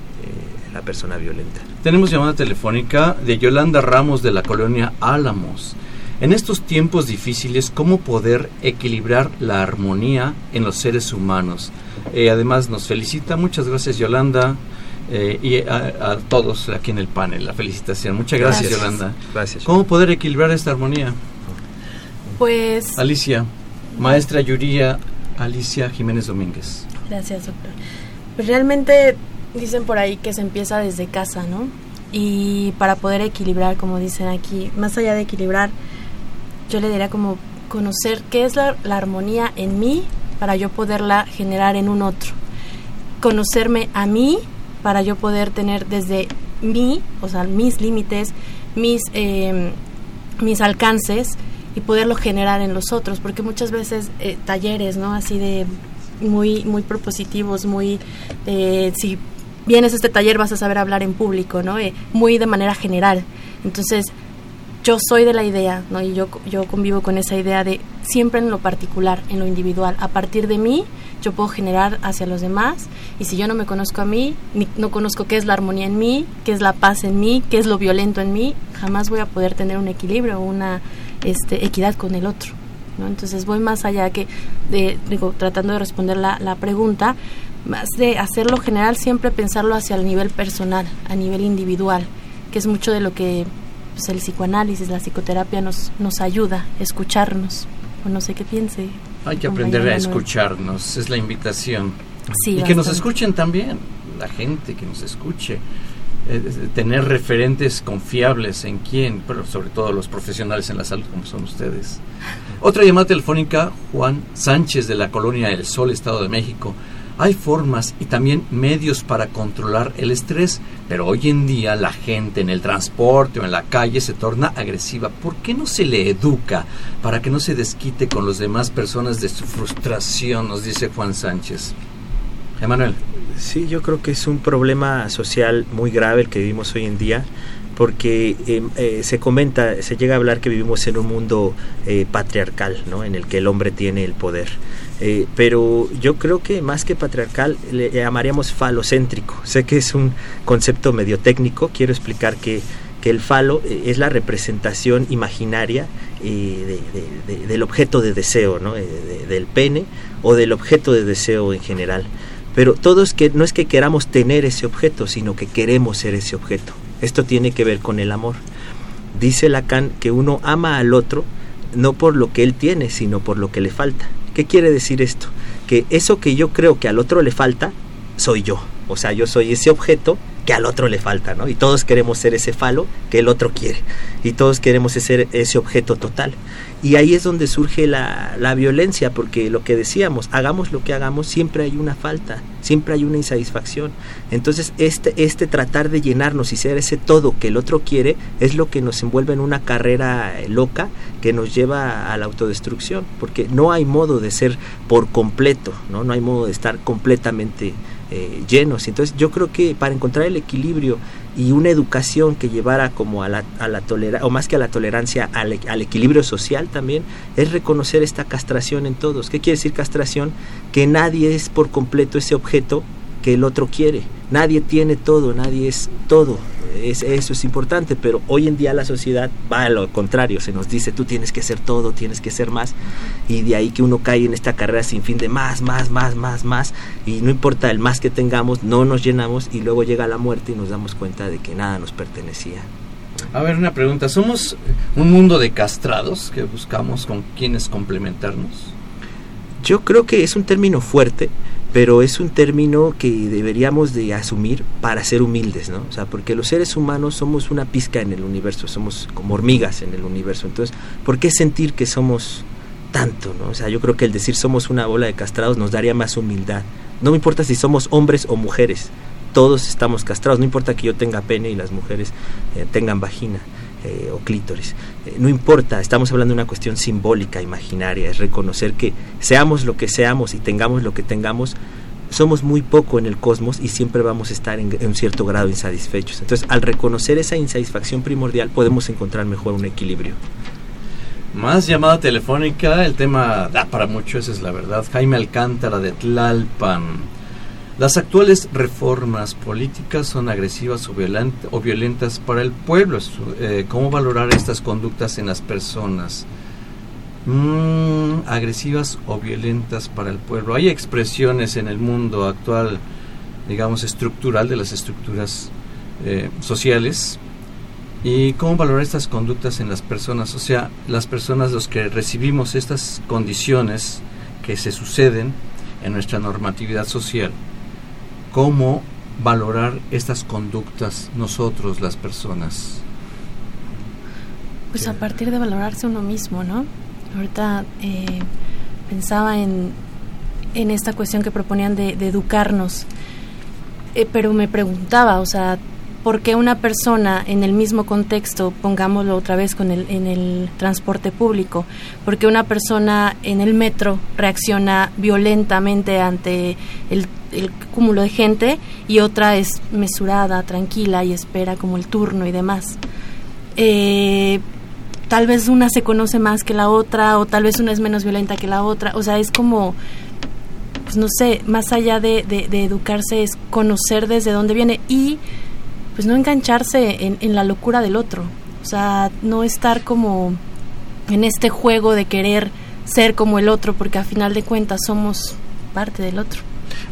la persona violenta. Tenemos llamada telefónica de Yolanda Ramos de la colonia Álamos. En estos tiempos difíciles, ¿cómo poder equilibrar la armonía en los seres humanos? Eh, además, nos felicita. Muchas gracias, Yolanda. Eh, y a, a, todos aquí en el panel, la felicitación. Muchas gracias, gracias. Yolanda. Gracias. ¿Cómo poder equilibrar esta armonía? Pues. Alicia, maestra Yuría Alicia Jiménez Domínguez. Gracias, doctor. Pues realmente dicen por ahí que se empieza desde casa, ¿no? Y para poder equilibrar, como dicen aquí, más allá de equilibrar, yo le diría como conocer qué es la, armonía en mí para yo poderla generar en un otro. Conocerme a mí para yo poder tener desde mí, o sea, mis límites, mis, eh, mis alcances y poderlo generar en los otros, porque muchas veces eh, talleres, ¿no? Así de muy, muy propositivos, muy, eh, si vienes a este taller vas a saber hablar en público, ¿no? Eh, muy de manera general. Entonces, yo soy de la idea, ¿no? Y yo, yo convivo con esa idea de siempre en lo particular, en lo individual. A partir de mí, yo puedo generar hacia los demás. Y si yo no me conozco a mí, no conozco qué es la armonía en mí, qué es la paz en mí, qué es lo violento en mí, jamás voy a poder tener un equilibrio, una este, equidad con el otro. ¿no? Entonces voy más allá que, de, digo, tratando de responder la pregunta, más de hacerlo general, siempre pensarlo hacia el nivel personal, a nivel individual, que es mucho de lo que pues, el psicoanálisis, la psicoterapia nos, nos ayuda, escucharnos. O no sé qué piense. Hay que aprender a escucharnos, es la invitación. Sí, y bastante. que nos escuchen también, la gente que nos escuche. Eh, tener referentes confiables en quién, pero sobre todo los profesionales en la salud como son ustedes. Otra llamada telefónica, Juan Sánchez de la Colonia del Sol, Estado de México. Hay formas y también medios para controlar el estrés, pero hoy en día la gente en el transporte o en la calle se torna agresiva. ¿Por qué no se le educa para que no se desquite con las demás personas de su frustración? Nos dice Juan Sánchez. Emanuel. Sí, yo creo que es un problema social muy grave el que vivimos hoy en día porque eh, eh, se comenta, se llega a hablar que vivimos en un mundo eh, patriarcal, ¿no? En el que el hombre tiene el poder. Eh, pero yo creo que más que patriarcal le llamaríamos falocéntrico. Sé que es un concepto medio técnico, quiero explicar que, que el falo eh, es la representación imaginaria eh, del objeto de deseo, ¿no? del pene o del objeto de deseo en general. Pero todo es que no es que queramos tener ese objeto, sino que queremos ser ese objeto. Esto tiene que ver con el amor. Dice Lacan que uno ama al otro no por lo que él tiene, sino por lo que le falta. ¿Qué quiere decir esto? Que eso que yo creo que al otro le falta, soy yo. O sea, yo soy ese objeto que al otro le falta, ¿no? Y todos queremos ser ese falo que el otro quiere. Y todos queremos ser ese objeto total. Y ahí es donde surge la, la, violencia, porque lo que decíamos, hagamos lo que hagamos, siempre hay una falta, siempre hay una insatisfacción. Entonces, este, este tratar de llenarnos y ser ese todo que el otro quiere es lo que nos envuelve en una carrera loca que nos lleva a la autodestrucción, porque no hay modo de ser por completo, no, no hay modo de estar completamente eh, llenos. Entonces yo creo que para encontrar el equilibrio y una educación que llevara como a la, a la tolerancia, o más que a la tolerancia, al, al, equilibrio social también, es reconocer esta castración en todos. ¿Qué quiere decir castración? Que nadie es por completo ese objeto que el otro quiere. Nadie tiene todo, nadie es todo. Es, eso es importante, pero hoy en día la sociedad va a lo contrario, se nos dice tú tienes que ser todo, tienes que ser más, y de ahí que uno cae en esta carrera sin fin de más, más, más, más, más, y no importa el más que tengamos, no nos llenamos y luego llega la muerte y nos damos cuenta de que nada nos pertenecía. A ver, una pregunta, ¿somos un mundo de castrados que buscamos con quienes complementarnos? Yo creo que es un término fuerte, pero es un término que deberíamos de asumir para ser humildes, ¿no? O sea, porque los seres humanos somos una pizca en el universo, somos como hormigas en el universo. Entonces, ¿por qué sentir que somos tanto, ¿no? O sea, yo creo que el decir somos una bola de castrados nos daría más humildad. No me importa si somos hombres o mujeres, todos estamos castrados, no importa que yo tenga pene y las mujeres eh, tengan vagina. Eh, o clítoris. Eh, no importa, estamos hablando de una cuestión simbólica, imaginaria, es reconocer que seamos lo que seamos y tengamos lo que tengamos, somos muy poco en el cosmos y siempre vamos a estar en, un cierto grado insatisfechos. Entonces, al reconocer esa insatisfacción primordial, podemos encontrar mejor un equilibrio. Más llamada telefónica, el tema da para mucho, esa es la verdad. Jaime Alcántara de Tlalpan. Las actuales reformas políticas son agresivas o, violentas para el pueblo. Eh, ¿Cómo valorar estas conductas en las personas? Mm, agresivas o violentas para el pueblo. Hay expresiones en el mundo actual, digamos, estructural de las estructuras eh, sociales. ¿Y cómo valorar estas conductas en las personas? O sea, las personas, los que recibimos estas condiciones que se suceden en nuestra normatividad social cómo valorar estas conductas nosotros, las personas. Pues a partir de valorarse uno mismo, ¿no? Ahorita eh, pensaba en, en esta cuestión que proponían de, educarnos, eh, pero me preguntaba, o sea, porque una persona en el mismo contexto, pongámoslo otra vez con el, en el transporte público, porque una persona en el metro reacciona violentamente ante el, cúmulo de gente y otra es mesurada, tranquila y espera como el turno y demás. Eh, tal vez una se conoce más que la otra o tal vez una es menos violenta que la otra, o sea, es como pues no sé, más allá de, de educarse es conocer desde dónde viene y pues no engancharse en, en la locura del otro, o sea, no estar como en este juego de querer ser como el otro, porque a final de cuentas somos parte del otro.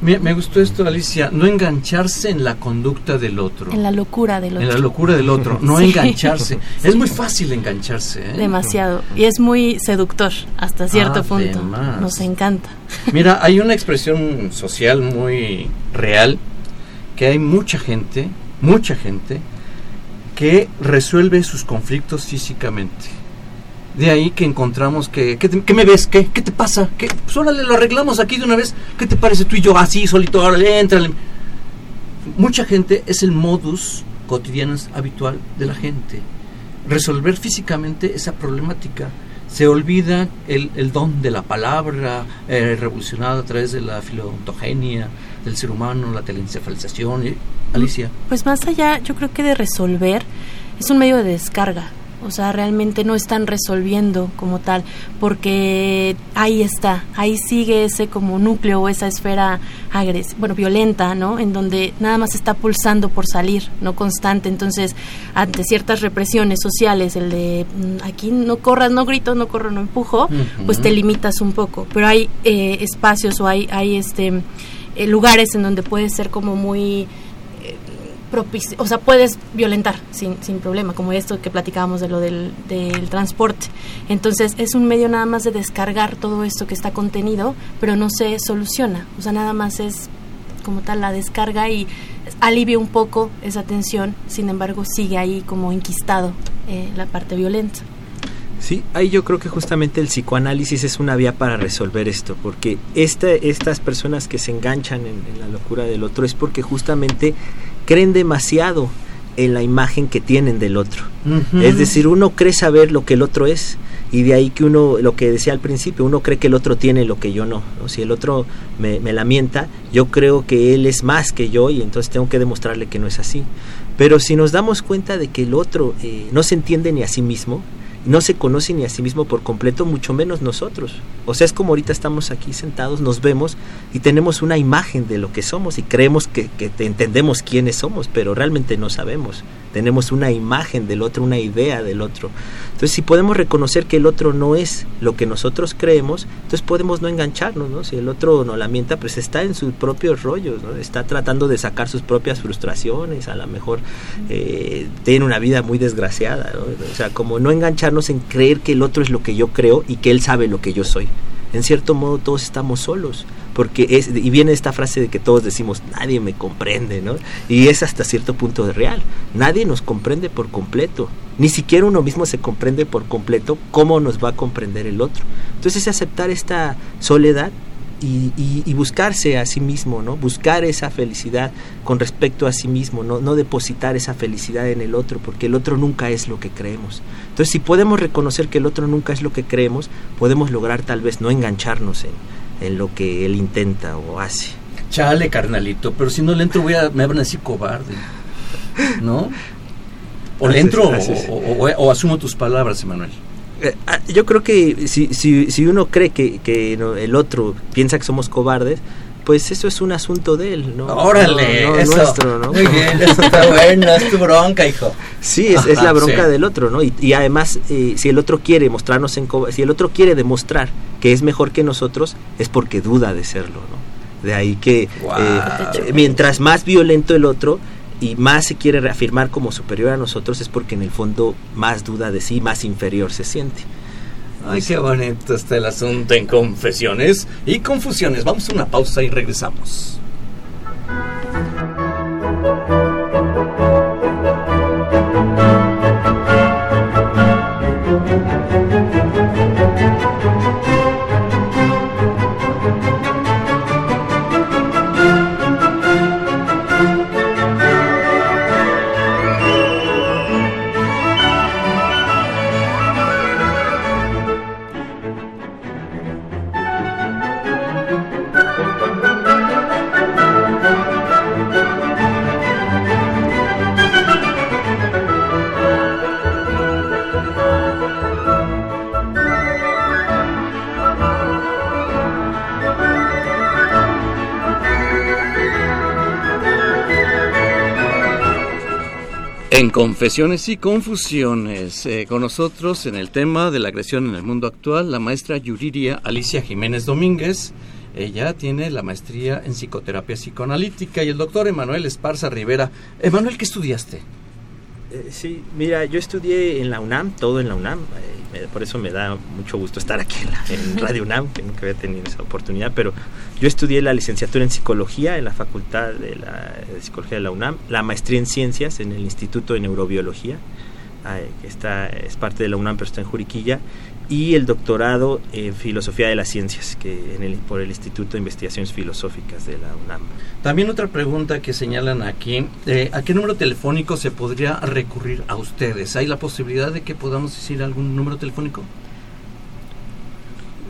Me, me, gustó esto, Alicia, no engancharse en la conducta del otro. En la locura del otro. En la locura del otro, no engancharse. Es muy fácil engancharse. ¿eh? Demasiado. Y es muy seductor hasta cierto punto. Nos encanta. Mira, hay una expresión social muy real que hay mucha gente mucha gente que resuelve sus conflictos físicamente. De ahí que encontramos que, ¿qué, me ves? ¿Qué, ¿Qué te pasa? ¿Qué? Pues órale, lo arreglamos aquí de una vez. ¿Qué te parece tú y yo así, solito? Órale. Mucha gente es el modus cotidiano habitual de la gente. Resolver físicamente esa problemática. Se olvida el, el don de la palabra eh, revolucionada a través de la filontogenia del ser humano, la telencefalización. Alicia. Pues más allá, yo creo que de resolver, es un medio de descarga. o sea, realmente no están resolviendo como tal, porque ahí está, ahí sigue ese como núcleo o esa esfera agres bueno, violenta, ¿no? En donde nada más está pulsando por salir, no constante. Entonces, ante ciertas represiones sociales, el de mm, aquí no corras, no grito, no corro, no empujo, pues te limitas un poco. Pero hay eh, espacios o hay, hay este eh, lugares en donde puede ser como muy o sea, puedes violentar sin, sin problema, como esto que platicábamos de lo del, del, transporte. Entonces, es un medio nada más de descargar todo esto que está contenido, pero no se soluciona. O sea, nada más es como tal la descarga y alivia un poco esa tensión, sin embargo, sigue ahí como enquistado eh, la parte violenta. Sí, ahí yo creo que justamente el psicoanálisis es una vía para resolver esto, porque este, estas personas que se enganchan en, en la locura del otro es porque justamente creen demasiado en la imagen que tienen del otro. Es decir, uno cree saber lo que el otro es y de ahí que uno, lo que decía al principio, uno cree que el otro tiene lo que yo no. Si el otro me, me lamenta, yo creo que él es más que yo y entonces tengo que demostrarle que no es así. Pero si nos damos cuenta de que el otro eh, no se entiende ni a sí mismo, no se conoce ni a sí mismo por completo, mucho menos nosotros. O sea, es como ahorita estamos aquí sentados, nos vemos y tenemos una imagen de lo que somos y creemos que, que entendemos quiénes somos, pero realmente no sabemos tenemos una imagen del otro, una idea del otro. Entonces, si podemos reconocer que el otro no es lo que nosotros creemos, entonces podemos no engancharnos, ¿no? Si el otro no lamenta, pues está en sus propios rollos, ¿no? Está tratando de sacar sus propias frustraciones, a lo mejor eh, tiene una vida muy desgraciada. O sea, como no engancharnos en creer que el otro es lo que yo creo y que él sabe lo que yo soy. En cierto modo, todos estamos solos porque es, y viene esta frase de que todos decimos, nadie me comprende, ¿no? Y es hasta cierto punto real, nadie nos comprende por completo, ni siquiera uno mismo se comprende por completo, ¿cómo nos va a comprender el otro? Entonces es aceptar esta soledad y, y, buscarse a sí mismo, ¿no? Buscar esa felicidad con respecto a sí mismo, ¿no? no depositar esa felicidad en el otro, porque el otro nunca es lo que creemos. Entonces, si podemos reconocer que el otro nunca es lo que creemos, podemos lograr tal vez no engancharnos en, en lo que él intenta o hace. Chale, carnalito, pero si no le entro voy a, me van a decir cobarde, ¿no? O le entro o, asumo tus palabras, Emanuel. Eh, ah, yo creo que si, si, si uno cree que, que el otro piensa que somos cobardes, pues eso es un asunto de él, ¿no? Órale, eso. Nuestro, ¿no? Muy bien, eso está bueno, es tu bronca, hijo. Sí, es, la bronca del otro, ¿no? Y, además, eh, si el otro quiere mostrarnos en si el otro quiere demostrar que es mejor que nosotros, es porque duda de serlo, ¿no? De ahí que eh, mientras más violento el otro y más se quiere reafirmar como superior a nosotros, es porque en el fondo más duda de sí, más inferior se siente. Ay, qué bonito está el asunto en confesiones y confusiones. Vamos a una pausa y regresamos. En Confesiones y Confusiones, eh, con nosotros en el tema de la agresión en el mundo actual, la maestra Yuriria Alicia Jiménez Domínguez. Ella tiene la maestría en psicoterapia psicoanalítica y el doctor Emanuel Esparza Rivera. Emanuel, ¿qué estudiaste? Eh, sí, mira, yo estudié en la UNAM, todo en la UNAM, eh, por eso me da mucho gusto estar aquí en, Radio UNAM, que nunca había tenido esa oportunidad, pero yo estudié la licenciatura en psicología en la Facultad de, la, Psicología de la UNAM, la maestría en ciencias en el Instituto de Neurobiología, que está, es parte de la UNAM, pero está en Juriquilla, y el doctorado en Filosofía de las Ciencias que en el, por el Instituto de Investigaciones Filosóficas de la UNAM. También otra pregunta que señalan aquí, eh, ¿a qué número telefónico se podría recurrir a ustedes? ¿Hay la posibilidad de que podamos decir algún número telefónico?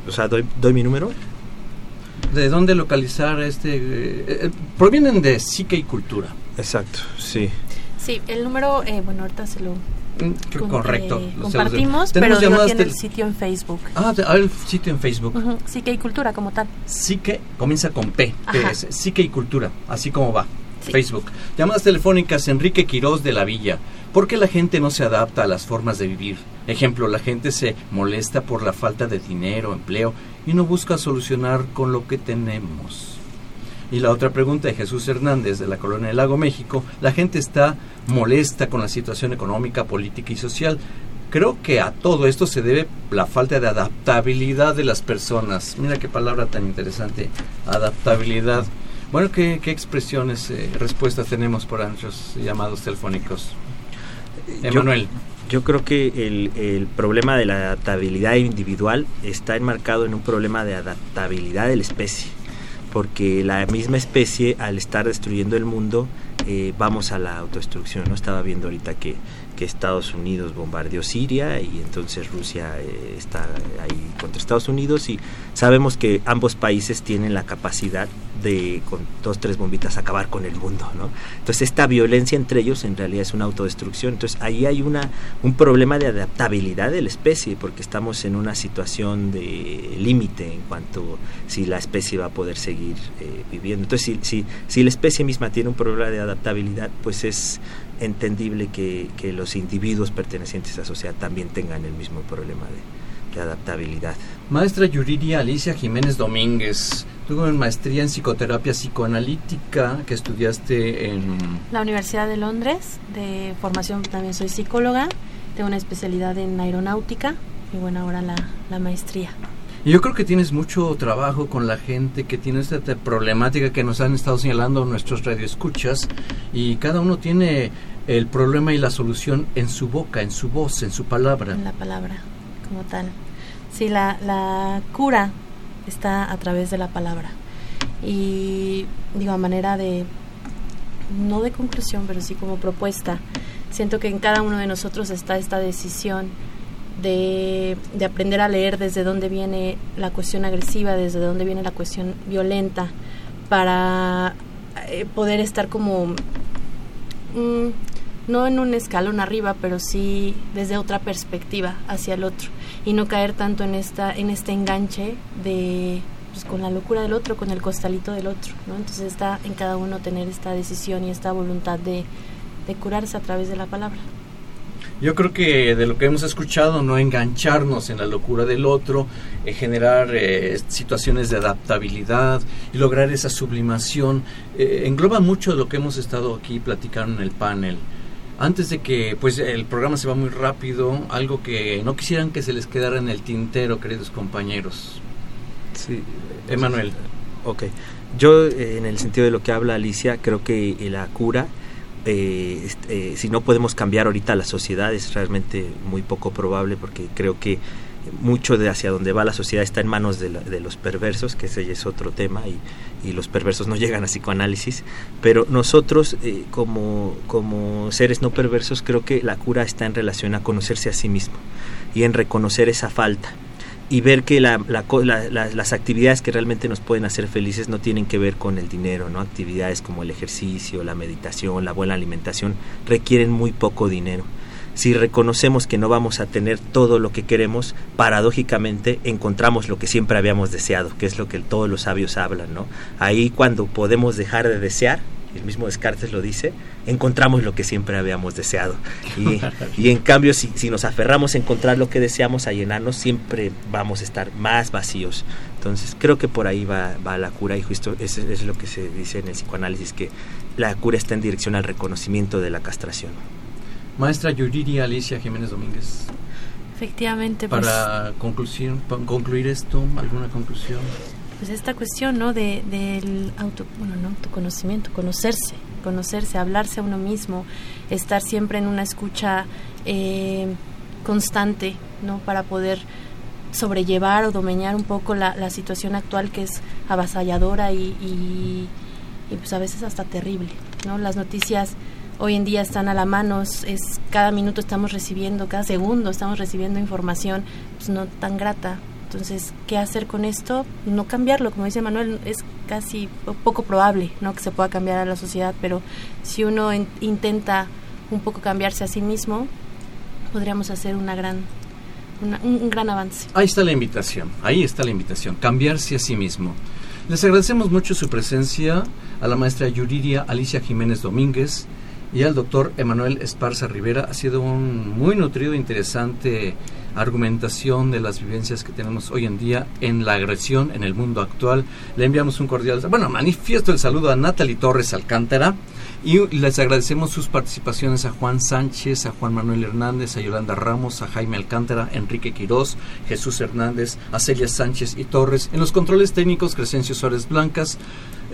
O sea, ¿doy, mi número? ¿De dónde localizar este? Eh, eh, provienen de psique y cultura. Exacto, sí. Sí, el número, bueno, ahorita se lo Mm, correcto. compartimos, pero no tiene el sitio en Facebook. Ah, el sitio en Facebook. Sí que hay cultura como tal. Sí que comienza con P, sí que hay cultura, así como va. Facebook. Llamadas telefónicas Enrique Quirós de la Villa. ¿Por qué la gente no se adapta a las formas de vivir? Ejemplo, la gente se molesta por la falta de dinero, empleo y no busca solucionar con lo que tenemos. Y la otra pregunta de Jesús Hernández de la Colonia del Lago México, la gente está molesta con la situación económica, política y social. Creo que a todo esto se debe la falta de adaptabilidad de las personas. Mira qué palabra tan interesante, adaptabilidad. Bueno, ¿qué, expresiones, eh, respuestas tenemos por nuestros llamados telefónicos? Emanuel. Yo, creo que el, el, problema de la adaptabilidad individual está enmarcado en un problema de adaptabilidad de la especie, porque la misma especie, al estar destruyendo el mundo, eh, vamos a la autodestrucción. ¿no? Estaba viendo ahorita que que Estados Unidos bombardeó Siria y entonces Rusia eh, está ahí contra Estados Unidos y sabemos que ambos países tienen la capacidad de con dos tres bombitas acabar con el mundo no entonces esta violencia entre ellos en realidad es una autodestrucción. Entonces ahí hay una un problema de adaptabilidad de la especie porque estamos en una situación de límite en cuanto si la especie va a poder seguir eh, viviendo. Entonces si, si si la especie misma tiene un problema de adaptabilidad pues es entendible que, que, los individuos pertenecientes a la sociedad también tengan el mismo problema de, de adaptabilidad. Maestra Yuridia Alicia Jiménez Domínguez, tuvo una maestría en psicoterapia psicoanalítica que estudiaste en... La Universidad de Londres, de formación también soy psicóloga, tengo una especialidad en aeronáutica y bueno, ahora la, la maestría. Yo creo que tienes mucho trabajo con la gente que tiene esta problemática que nos han estado señalando nuestros radioescuchas y cada uno tiene el problema y la solución en su boca, en su voz, en su palabra. En la palabra, como tal. Sí, la, la cura está a través de la palabra. Y digo, a manera de, no de conclusión, pero sí como propuesta, siento que en cada uno de nosotros está esta decisión de, aprender a leer desde dónde viene la cuestión agresiva, desde dónde viene la cuestión violenta, para eh, poder estar como, mm, no en un escalón arriba, pero sí desde otra perspectiva hacia el otro y no caer tanto en, esta, en este enganche de pues, con la locura del otro, con el costalito del otro, ¿no? Entonces está en cada uno tener esta decisión y esta voluntad de curarse a través de la palabra. Yo creo que de lo que hemos escuchado, no engancharnos en la locura del otro, eh, generar eh, situaciones de adaptabilidad y lograr esa sublimación, eh, engloba mucho de lo que hemos estado aquí platicando en el panel. Antes de que pues el programa se va muy rápido, algo que no quisieran que se les quedara en el tintero, queridos compañeros. Sí. Emanuel. Ok. Yo, en el sentido de lo que habla Alicia, creo que la cura eh, este, si no podemos cambiar ahorita la sociedad es realmente muy poco probable porque creo que mucho de hacia donde va la sociedad está en manos de, los perversos, que ese es otro tema, y, los perversos no llegan a psicoanálisis, pero nosotros eh, como, seres no perversos creo que la cura está en relación a conocerse a sí mismo y en reconocer esa falta y ver que la, las actividades que realmente nos pueden hacer felices no tienen que ver con el dinero, ¿no? Actividades como el ejercicio, la meditación, la buena alimentación requieren muy poco dinero. Si reconocemos que no vamos a tener todo lo que queremos, paradójicamente encontramos lo que siempre habíamos deseado, que es lo que todos los sabios hablan, ¿no? Ahí cuando podemos dejar de desear, el mismo Descartes lo dice, encontramos lo que siempre habíamos deseado. Y, en cambio, si, nos aferramos a encontrar lo que deseamos, a llenarnos, siempre vamos a estar más vacíos. Entonces, creo que por ahí va, va la cura y justo eso es lo que se dice en el psicoanálisis, que la cura está en dirección al reconocimiento de la castración. Maestra Yuridia Alicia Jiménez Domínguez. Efectivamente. Pues para conclusión, concluir esto, ¿alguna conclusión? pues esta cuestión no de, del auto, bueno, no, autoconocimiento, conocerse, conocerse, hablarse a uno mismo, estar siempre en una escucha eh, constante, ¿no? Para poder sobrellevar o domeñar un poco la, la situación actual que es avasalladora y, y, pues a veces hasta terrible, ¿no? Las noticias hoy en día están a la mano, es cada minuto estamos recibiendo, cada segundo estamos recibiendo información pues no tan grata, entonces, ¿qué hacer con esto? No cambiarlo, como dice Manuel, es casi poco probable ¿no? que se pueda cambiar a la sociedad, pero si uno intenta un poco cambiarse a sí mismo, podríamos hacer una gran, un gran avance. Ahí está la invitación, ahí está la invitación, cambiarse a sí mismo. Les agradecemos mucho su presencia a la maestra Yuriria Alicia Jiménez Domínguez y al doctor Emanuel Esparza Rivera. Ha sido un muy nutrido, interesante argumentación de las vivencias que tenemos hoy en día en la agresión en el mundo actual. Le enviamos un cordial, bueno, manifiesto el saludo a Natalie Torres Alcántara y les agradecemos sus participaciones a Juan Sánchez, a Juan Manuel Hernández, a Yolanda Ramos, a Jaime Alcántara, Enrique Quirós, Jesús Hernández, a Celia Sánchez y Torres. En los controles técnicos, Crescencio Suárez Blancas.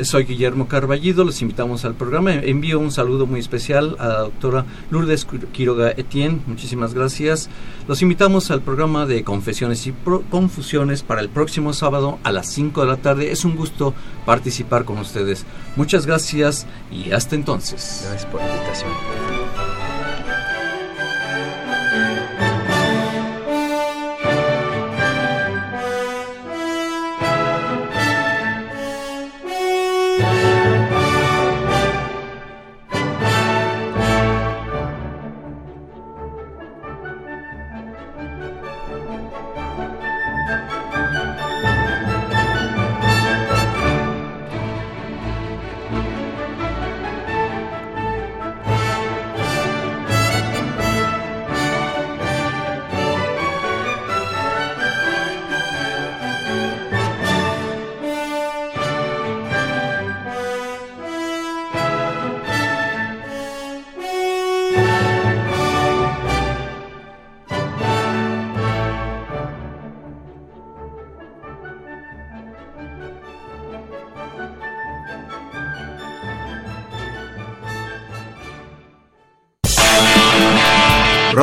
Soy Guillermo Carballido, los invitamos al programa. Envío un saludo muy especial a la doctora Lourdes Quiroga Etienne, muchísimas gracias. Los invitamos al programa de Confesiones y Confusiones para el próximo sábado a las 5 de la tarde. Es un gusto participar con ustedes. Muchas gracias y hasta entonces. Gracias por la invitación.